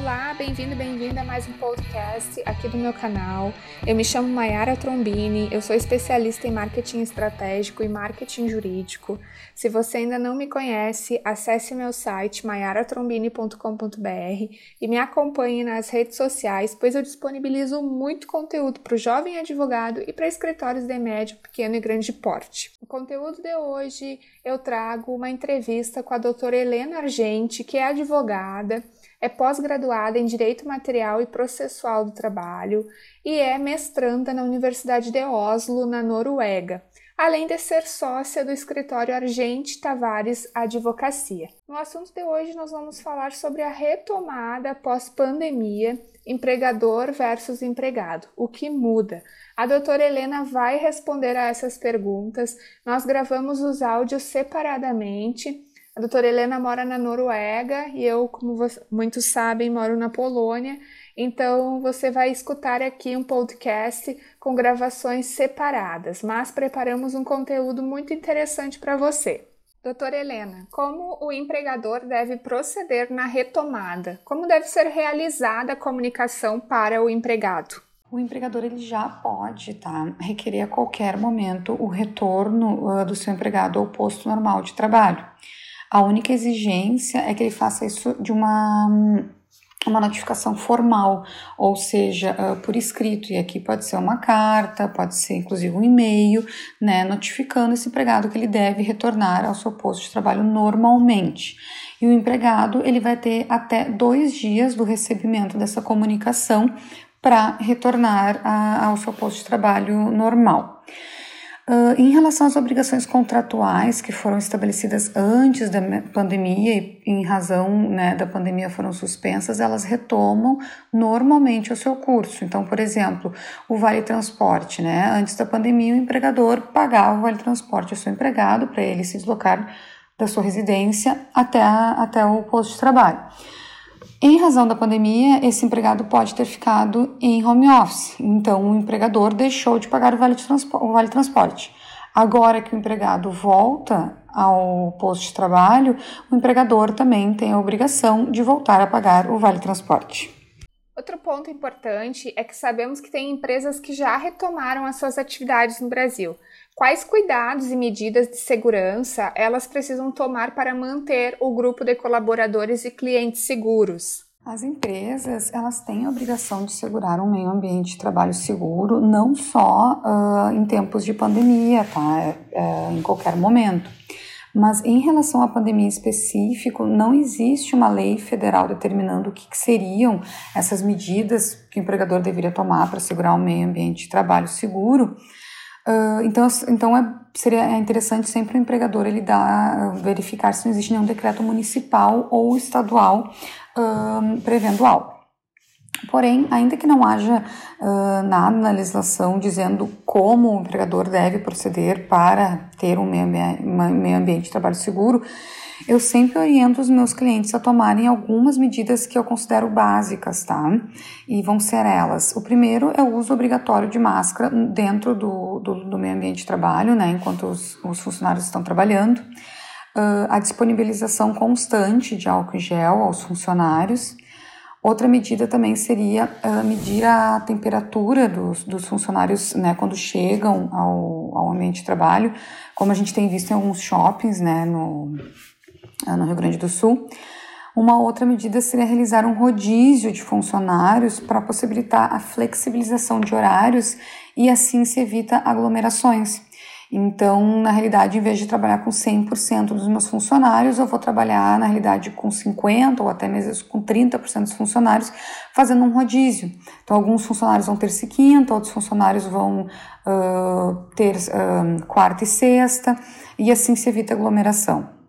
Olá, bem-vindo, bem-vinda a mais um podcast aqui do meu canal. Eu me chamo Mayara Trombini, eu sou especialista em marketing estratégico e marketing jurídico. Se você ainda não me conhece, acesse meu site mayaratrombini.com.br e me acompanhe nas redes sociais, pois eu disponibilizo muito conteúdo para o jovem advogado e para escritórios de médio, pequeno e grande porte. O conteúdo de hoje eu trago uma entrevista com a doutora Helena Argente, que é advogada é pós-graduada em Direito Material e Processual do Trabalho e é mestranda na Universidade de Oslo, na Noruega, além de ser sócia do escritório Argente Tavares Advocacia. No assunto de hoje, nós vamos falar sobre a retomada pós-pandemia, empregador versus empregado, o que muda. A doutora Helena vai responder a essas perguntas. Nós gravamos os áudios separadamente a doutora Helena mora na Noruega e eu, como muitos sabem, moro na Polônia. Então você vai escutar aqui um podcast com gravações separadas, mas preparamos um conteúdo muito interessante para você. Doutora Helena, como o empregador deve proceder na retomada? Como deve ser realizada a comunicação para o empregado? O empregador ele já pode tá, requerer a qualquer momento o retorno uh, do seu empregado ao posto normal de trabalho. A única exigência é que ele faça isso de uma uma notificação formal, ou seja, uh, por escrito, e aqui pode ser uma carta, pode ser inclusive um e-mail, né, notificando esse empregado que ele deve retornar ao seu posto de trabalho normalmente. E o empregado ele vai ter até dois dias do recebimento dessa comunicação para retornar a, ao seu posto de trabalho normal. Uh, em relação às obrigações contratuais que foram estabelecidas antes da pandemia e em razão né, da pandemia foram suspensas, elas retomam normalmente o seu curso. Então, por exemplo, o vale transporte, né? Antes da pandemia, o empregador pagava o vale transporte ao seu empregado para ele se deslocar da sua residência até, a, até o posto de trabalho. Em razão da pandemia, esse empregado pode ter ficado em home office, então o empregador deixou de pagar o vale, o vale transporte. Agora que o empregado volta ao posto de trabalho, o empregador também tem a obrigação de voltar a pagar o vale transporte. Outro ponto importante é que sabemos que tem empresas que já retomaram as suas atividades no Brasil. Quais cuidados e medidas de segurança elas precisam tomar para manter o grupo de colaboradores e clientes seguros? As empresas elas têm a obrigação de segurar um meio ambiente de trabalho seguro, não só uh, em tempos de pandemia, tá? Uh, em qualquer momento. Mas em relação à pandemia específico, não existe uma lei federal determinando o que, que seriam essas medidas que o empregador deveria tomar para segurar um meio ambiente de trabalho seguro. Uh, então, então é, seria interessante sempre o empregador ele dar, verificar se não existe nenhum decreto municipal ou estadual uh, prevendo algo. Porém, ainda que não haja uh, nada na legislação dizendo como o empregador deve proceder para ter um meio, meio ambiente de trabalho seguro, eu sempre oriento os meus clientes a tomarem algumas medidas que eu considero básicas, tá? E vão ser elas. O primeiro é o uso obrigatório de máscara dentro do, do, do meio ambiente de trabalho, né? Enquanto os, os funcionários estão trabalhando. Uh, a disponibilização constante de álcool em gel aos funcionários. Outra medida também seria uh, medir a temperatura dos, dos funcionários né, quando chegam ao, ao ambiente de trabalho, como a gente tem visto em alguns shoppings né, no, ah, no Rio Grande do Sul. Uma outra medida seria realizar um rodízio de funcionários para possibilitar a flexibilização de horários e assim se evita aglomerações. Então, na realidade, em vez de trabalhar com 100% dos meus funcionários, eu vou trabalhar, na realidade, com 50% ou até mesmo com 30% dos funcionários, fazendo um rodízio. Então, alguns funcionários vão ter quinta, outros funcionários vão uh, ter uh, quarta e sexta, e assim se evita aglomeração.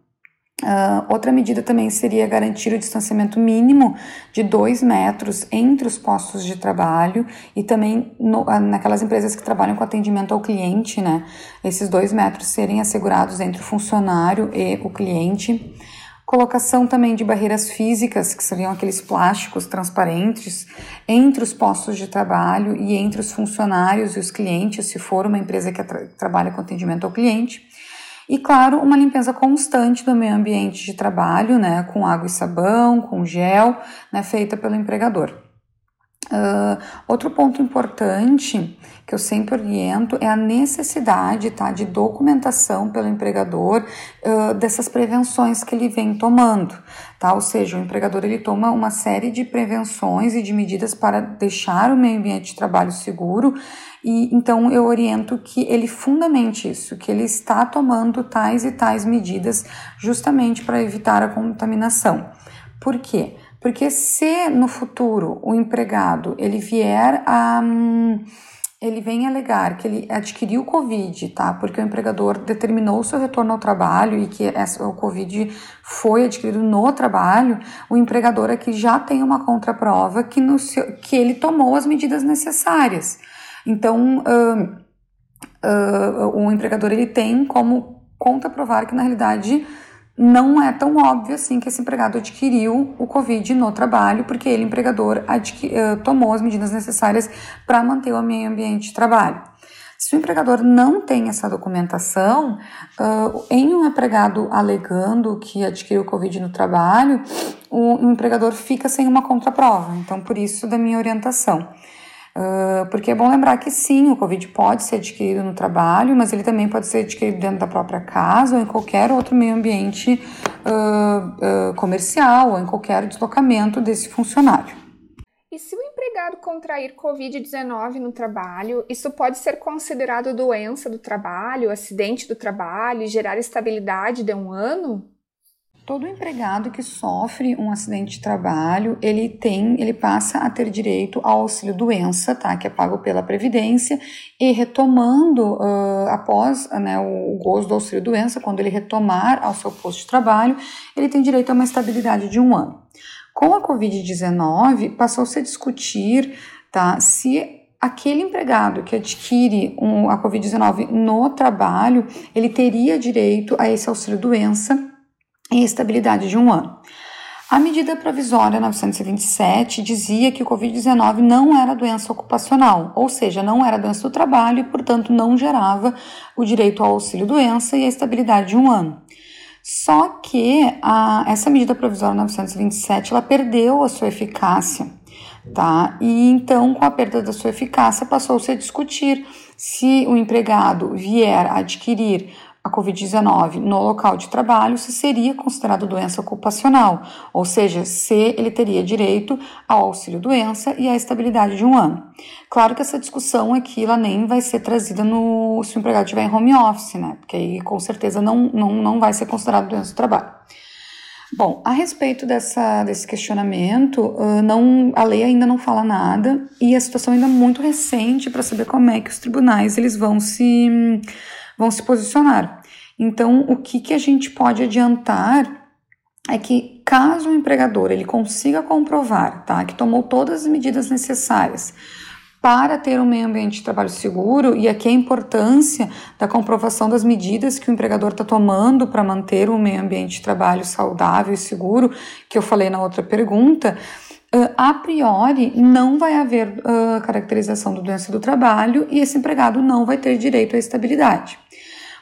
Uh, outra medida também seria garantir o distanciamento mínimo de dois metros entre os postos de trabalho e também no, uh, naquelas empresas que trabalham com atendimento ao cliente, né? Esses dois metros serem assegurados entre o funcionário e o cliente. Colocação também de barreiras físicas, que seriam aqueles plásticos transparentes, entre os postos de trabalho e entre os funcionários e os clientes, se for uma empresa que tra trabalha com atendimento ao cliente E, claro, uma limpeza constante do meio ambiente de trabalho, né, com água e sabão, com gel, né, feita pelo empregador. Uh, outro ponto importante que eu sempre oriento é a necessidade tá, de documentação pelo empregador uh, dessas prevenções que ele vem tomando. Tá? Ou seja, o empregador ele toma uma série de prevenções e de medidas para deixar o meio ambiente de trabalho seguro e então eu oriento que ele fundamente isso, que ele está tomando tais e tais medidas justamente para evitar a contaminação. Por quê? Porque se no futuro o empregado ele vier a ele vem alegar que ele adquiriu Covid, tá? Porque o empregador determinou o seu retorno ao trabalho e que essa, o Covid foi adquirido no trabalho, o empregador aqui já tem uma contraprova que, no seu, que ele tomou as medidas necessárias. Então, uh, uh, o empregador ele tem como contraprovar que na realidade não é tão óbvio assim que esse empregado adquiriu o Covid no trabalho, porque ele, empregador, uh, tomou as medidas necessárias para manter o meio ambiente de trabalho. Se o empregador não tem essa documentação, uh, em um empregado alegando que adquiriu o Covid no trabalho, o empregador fica sem uma contraprova. Então, por isso, da minha orientação. Uh, porque é bom lembrar que sim, o Covid pode ser adquirido no trabalho, mas ele também pode ser adquirido dentro da própria casa ou em qualquer outro meio ambiente uh, uh, comercial ou em qualquer deslocamento desse funcionário. E se o empregado contrair Covid-19 no trabalho, isso pode ser considerado doença do trabalho, acidente do trabalho e gerar estabilidade de um ano? Todo empregado que sofre um acidente de trabalho, ele tem, ele passa a ter direito ao auxílio doença, tá? Que é pago pela previdência e retomando uh, após né, o, o gozo do auxílio doença, quando ele retomar ao seu posto de trabalho, ele tem direito a uma estabilidade de um ano. Com a Covid-19, passou-se a discutir, tá? Se aquele empregado que adquire um, a Covid-19 no trabalho, ele teria direito a esse auxílio doença em estabilidade de um ano. A medida provisória 927 dizia que o Covid-19 não era doença ocupacional, ou seja, não era doença do trabalho e, portanto, não gerava o direito ao auxílio-doença e a estabilidade de um ano. Só que a, essa medida provisória 927 ela perdeu a sua eficácia, tá? E então, com a perda da sua eficácia, passou-se a discutir se o empregado vier adquirir a Covid-19 no local de trabalho se seria considerado doença ocupacional, ou seja, se ele teria direito ao auxílio-doença e à estabilidade de um ano. Claro que essa discussão aqui ela nem vai ser trazida no, se o empregado estiver em home office, né? Porque aí com certeza não, não, não vai ser considerado doença do trabalho. Bom, a respeito dessa, desse questionamento, não, a lei ainda não fala nada e a situação ainda é muito recente para saber como é que os tribunais eles vão se vão se posicionar. Então, o que, que a gente pode adiantar é que caso o empregador ele consiga comprovar tá, que tomou todas as medidas necessárias para ter um meio ambiente de trabalho seguro, e aqui a importância da comprovação das medidas que o empregador está tomando para manter um meio ambiente de trabalho saudável e seguro, que eu falei na outra pergunta, Uh, a priori, não vai haver uh, caracterização da doença do trabalho e esse empregado não vai ter direito à estabilidade.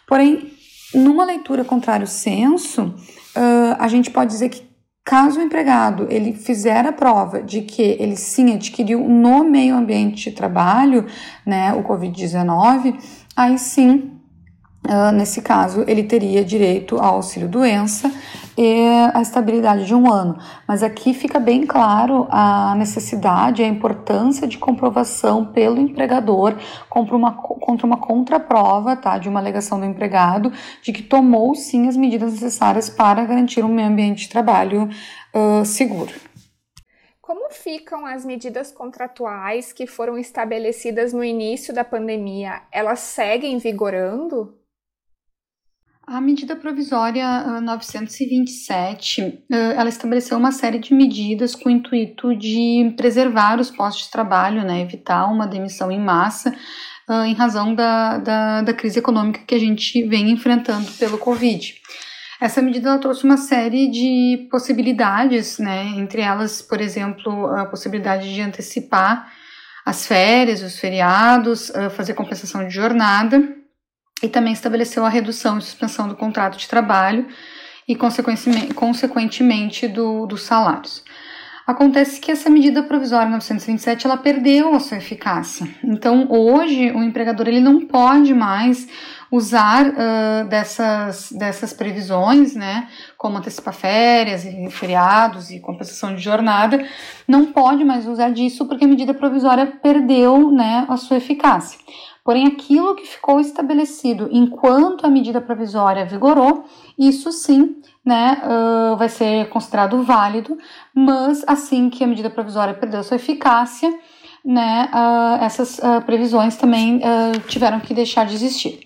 Porém, numa leitura contrário senso, uh, a gente pode dizer que caso o empregado ele fizer a prova de que ele sim adquiriu no meio ambiente de trabalho, né, o COVID-19, aí sim Uh, nesse caso, ele teria direito ao auxílio doença e a estabilidade de um ano. Mas aqui fica bem claro a necessidade, a importância de comprovação pelo empregador contra uma, contra uma contraprova tá, de uma alegação do empregado de que tomou sim as medidas necessárias para garantir um meio ambiente de trabalho uh, seguro. Como ficam as medidas contratuais que foram estabelecidas no início da pandemia? Elas seguem vigorando? A medida provisória 927, ah, ah, ela estabeleceu uma série de medidas com o intuito de preservar os postos de trabalho, né, evitar uma demissão em massa ah, em razão da, da, da crise econômica que a gente vem enfrentando pelo Covid. Essa medida trouxe uma série de possibilidades, né, entre elas, por exemplo, a possibilidade de antecipar as férias, os feriados, fazer compensação de jornada, e também estabeleceu a redução e suspensão do contrato de trabalho e, consequentemente, do, dos salários. Acontece que essa medida provisória 927 ela perdeu a sua eficácia. Então, hoje, o empregador ele não pode mais usar uh, dessas, dessas previsões, né, como antecipar férias e feriados e compensação de jornada, não pode mais usar disso porque a medida provisória perdeu, né, a sua eficácia. Porém, aquilo que ficou estabelecido enquanto a medida provisória vigorou, isso sim né, uh, vai ser considerado válido, mas assim que a medida provisória perdeu sua eficácia, né, uh, essas uh, previsões também tiveram que deixar de existir.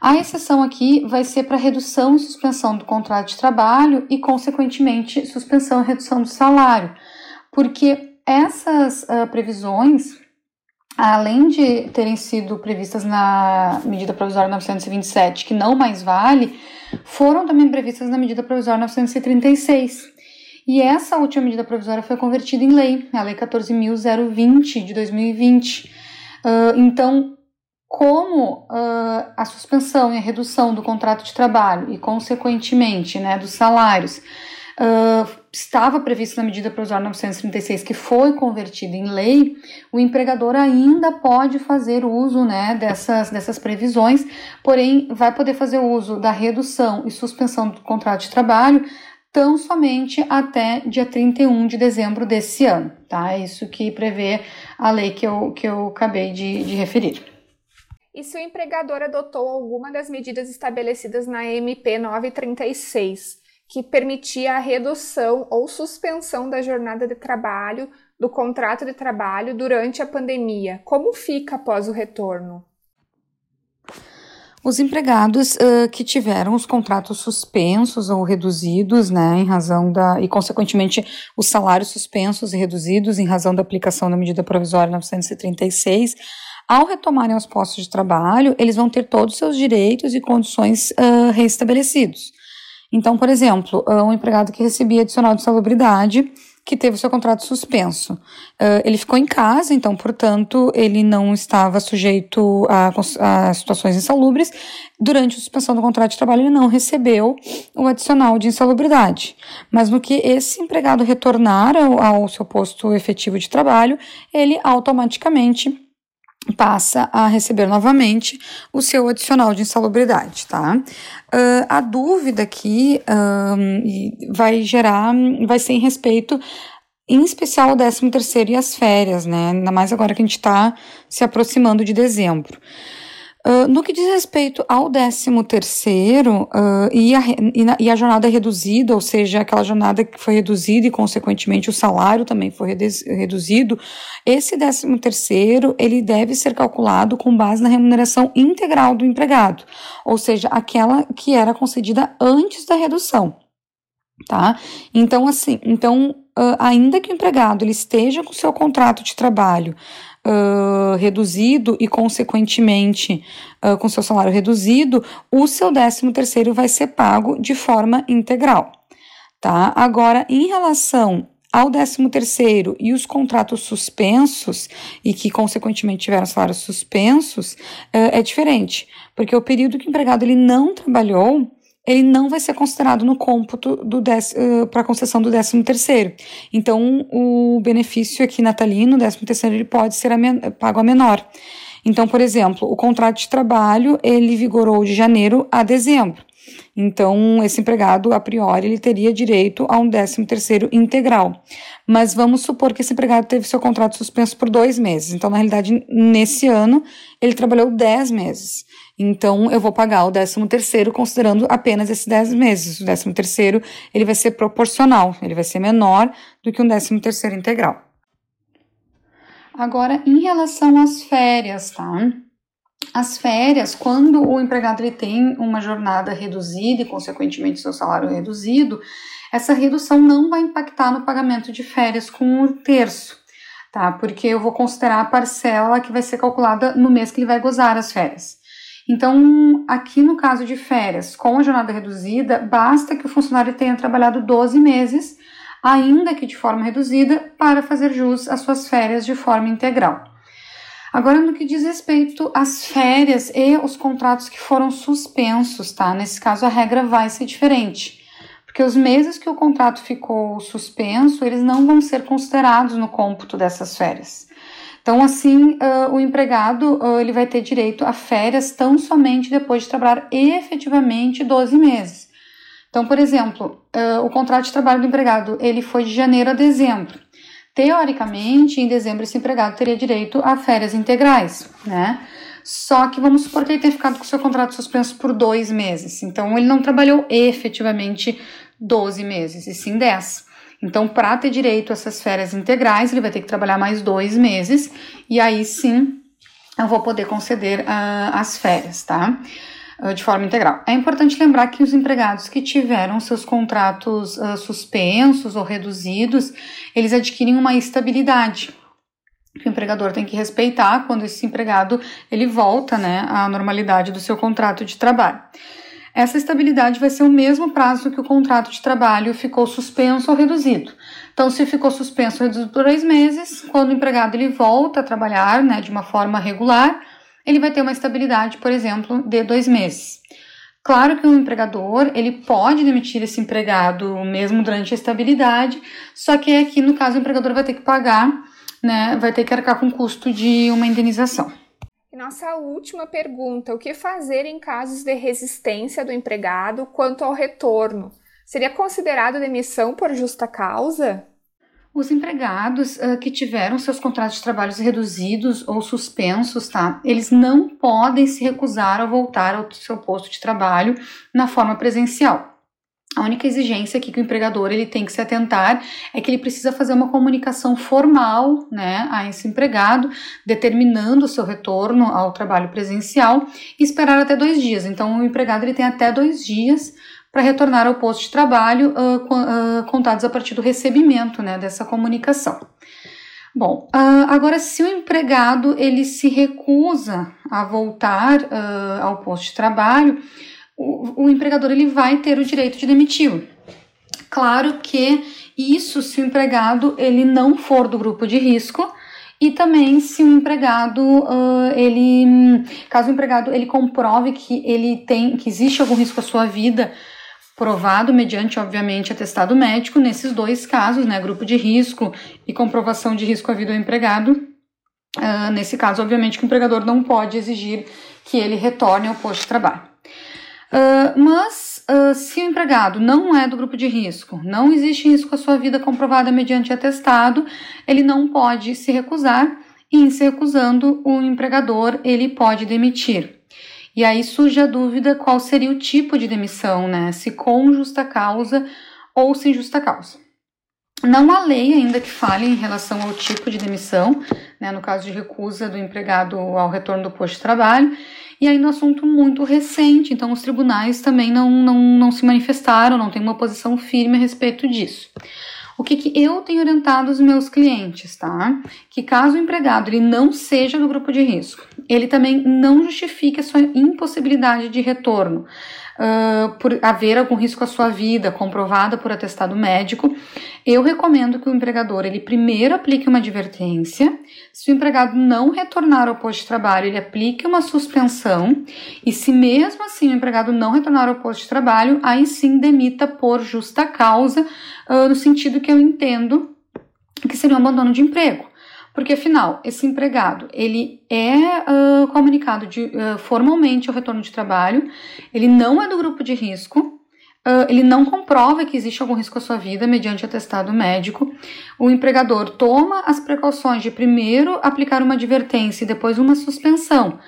A exceção aqui vai ser para redução e suspensão do contrato de trabalho e, consequentemente, suspensão e redução do salário, porque essas previsões além de terem sido previstas na medida provisória 927, que não mais vale, foram também previstas na medida provisória 936. E essa última medida provisória foi convertida em lei, a Lei 14.020 de 2020. Uh, então, como uh, a suspensão e a redução do contrato de trabalho e, consequentemente, né, dos salários uh, estava previsto na medida provisória 936, que foi convertida em lei, o empregador ainda pode fazer uso né, dessas, dessas previsões, porém vai poder fazer uso da redução e suspensão do contrato de trabalho tão somente até dia 31 de dezembro desse ano, tá? É isso que prevê a lei que eu, que eu acabei de, de referir. E se o empregador adotou alguma das medidas estabelecidas na MP 936, que permitia a redução ou suspensão da jornada de trabalho, do contrato de trabalho durante a pandemia. Como fica após o retorno? Os empregados uh, que tiveram os contratos suspensos ou reduzidos, né, em razão da. e, consequentemente, os salários suspensos e reduzidos em razão da aplicação da medida provisória 936, ao retomarem os postos de trabalho, eles vão ter todos os seus direitos e condições uh, restabelecidos. Então, por exemplo, ah, um empregado que recebia adicional de salubridade, que teve seu contrato suspenso. Ah, ele ficou em casa, então, portanto, ele não estava sujeito a, a, situações insalubres. Durante a suspensão do contrato de trabalho, ele não recebeu o adicional de insalubridade. Mas no que esse empregado retornar ao, ao seu posto efetivo de trabalho, ele automaticamente passa a receber novamente o seu adicional de insalubridade, tá? Uh, a dúvida aqui um, vai gerar, vai ser em respeito, em especial ao 13 terceiro e as férias, né? Ainda mais agora que a gente está se aproximando de dezembro. Uh, no que diz respeito ao 13 terceiro uh, e, a, e, e, a jornada reduzida, ou seja, aquela jornada que foi reduzida e, consequentemente, o salário também foi reduzido, esse 13 terceiro, ele deve ser calculado com base na remuneração integral do empregado, ou seja, aquela que era concedida antes da redução, tá? Então, assim, então, uh, ainda que o empregado ele esteja com seu contrato de trabalho uh, reduzido e, consequentemente, uh, com seu salário reduzido, o seu 13 terceiro vai ser pago de forma integral. Tá? Agora, em relação ao 13 terceiro e os contratos suspensos e que consequentemente tiveram salários suspensos é diferente, porque o período que o empregado ele não trabalhou ele não vai ser considerado no cômputo uh, para concessão do 13 terceiro. Então, o benefício aqui natalino, 13 terceiro, ele pode ser a pago a menor. Então, por exemplo, o contrato de trabalho, ele vigorou de janeiro a dezembro. Então, esse empregado, a priori, ele teria direito a um 13 terceiro integral. Mas vamos supor que esse empregado teve seu contrato suspenso por dois meses. Então, na realidade, nesse ano, ele trabalhou 10 meses. Então, eu vou pagar o 13 terceiro considerando apenas esses 10 meses. O 13 terceiro, ele vai ser proporcional, ele vai ser menor do que um 13 terceiro integral. Agora, em relação às férias, tá? As férias, quando o empregado ele tem uma jornada reduzida e, consequentemente, seu salário reduzido, essa redução não vai impactar no pagamento de férias com um terço, tá? Porque eu vou considerar a parcela que vai ser calculada no mês que ele vai gozar as férias. Então, aqui no caso de férias, com a jornada reduzida, basta que o funcionário tenha trabalhado 12 meses, ainda que de forma reduzida, para fazer jus às suas férias de forma integral. Agora, no que diz respeito às férias e os contratos que foram suspensos, tá? Nesse caso, a regra vai ser diferente. Porque os meses que o contrato ficou suspenso, eles não vão ser considerados no cômputo dessas férias. Então, assim, uh, o empregado uh, ele vai ter direito a férias tão somente depois de trabalhar efetivamente 12 meses. Então, por exemplo, uh, o contrato de trabalho do empregado ele foi de janeiro a dezembro. Teoricamente, em dezembro, esse empregado teria direito a férias integrais, né? Só que vamos supor que ele tenha ficado com seu contrato suspenso por dois meses. Então, ele não trabalhou efetivamente 12 meses, e sim 10. Então, para ter direito a essas férias integrais, ele vai ter que trabalhar mais dois meses, e aí sim eu vou poder conceder uh, as férias, tá? Uh, de forma integral. É importante lembrar que os empregados que tiveram seus contratos uh, suspensos ou reduzidos, eles adquirem uma estabilidade que o empregador tem que respeitar quando esse empregado ele volta, né, à normalidade do seu contrato de trabalho. Essa estabilidade vai ser o mesmo prazo que o contrato de trabalho ficou suspenso ou reduzido. Então, se ficou suspenso ou reduzido por dois meses, quando o empregado ele volta a trabalhar, né, de uma forma regular, ele vai ter uma estabilidade, por exemplo, de dois meses. Claro que o empregador ele pode demitir esse empregado mesmo durante a estabilidade, só que aqui no caso o empregador vai ter que pagar, né, vai ter que arcar com o custo de uma indenização. Nossa última pergunta: o que fazer em casos de resistência do empregado quanto ao retorno? Seria considerado demissão por justa causa? Os empregados uh, que tiveram seus contratos de trabalho reduzidos ou suspensos, tá? Eles não podem se recusar a voltar ao seu posto de trabalho na forma presencial. A única exigência aqui que o empregador ele tem que se atentar é que ele precisa fazer uma comunicação formal, né, a esse empregado, determinando o seu retorno ao trabalho presencial e esperar até dois dias. Então, o empregado ele tem até dois dias para retornar ao posto de trabalho, uh, uh, contados a partir do recebimento né, dessa comunicação. Bom, uh, agora se o empregado ele se recusa a voltar ao posto de trabalho, o, o empregador ele vai ter o direito de demiti-lo. Claro que isso se o empregado ele não for do grupo de risco e também se o empregado uh, ele caso o empregado ele comprove que ele tem que existe algum risco à sua vida provado mediante, obviamente, atestado médico, nesses dois casos, né, grupo de risco e comprovação de risco à vida do empregado. Uh, nesse caso, obviamente, que o empregador não pode exigir que ele retorne ao posto de trabalho. Uh, mas, uh, se o empregado não é do grupo de risco, não existe risco à sua vida comprovada mediante atestado, ele não pode se recusar e, em se recusando, o empregador ele pode demitir. E aí surge a dúvida qual seria o tipo de demissão, né? Se com justa causa ou sem justa causa. Não há lei ainda que fale em relação ao tipo de demissão, né, no caso de recusa do empregado ao retorno do posto de trabalho, e aí no assunto muito recente, então os tribunais também não, não, não se manifestaram, não têm uma posição firme a respeito disso. O que, que eu tenho orientado os meus clientes, tá? Que caso o empregado ele não seja do grupo de risco, ele também não justifique a sua impossibilidade de retorno. Por haver algum risco à sua vida comprovada por atestado médico, eu recomendo que o empregador ele primeiro aplique uma advertência. Se o empregado não retornar ao posto de trabalho, ele aplique uma suspensão. E se mesmo assim o empregado não retornar ao posto de trabalho, aí sim demita por justa causa, uh, no sentido que eu entendo que seria um abandono de emprego. Porque afinal, esse empregado ele é uh, comunicado de, uh, formalmente ao retorno de trabalho, ele não é do grupo de risco, uh, ele não comprova que existe algum risco à sua vida mediante atestado médico. O empregador toma as precauções de primeiro aplicar uma advertência e depois uma suspensão.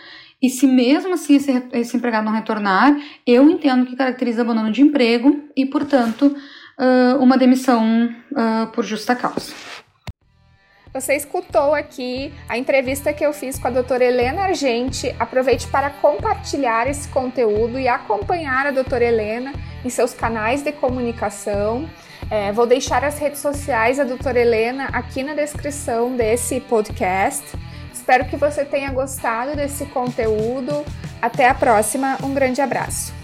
E se mesmo assim esse, esse empregado não retornar, eu entendo que caracteriza abandono de emprego e, portanto, uma demissão por justa causa. Você escutou aqui a entrevista que eu fiz com a doutora Helena Argente. Aproveite para compartilhar esse conteúdo e acompanhar a doutora Helena em seus canais de comunicação. É, vou deixar as redes sociais da doutora Helena aqui na descrição desse podcast. Espero que você tenha gostado desse conteúdo. Até a próxima, um grande abraço.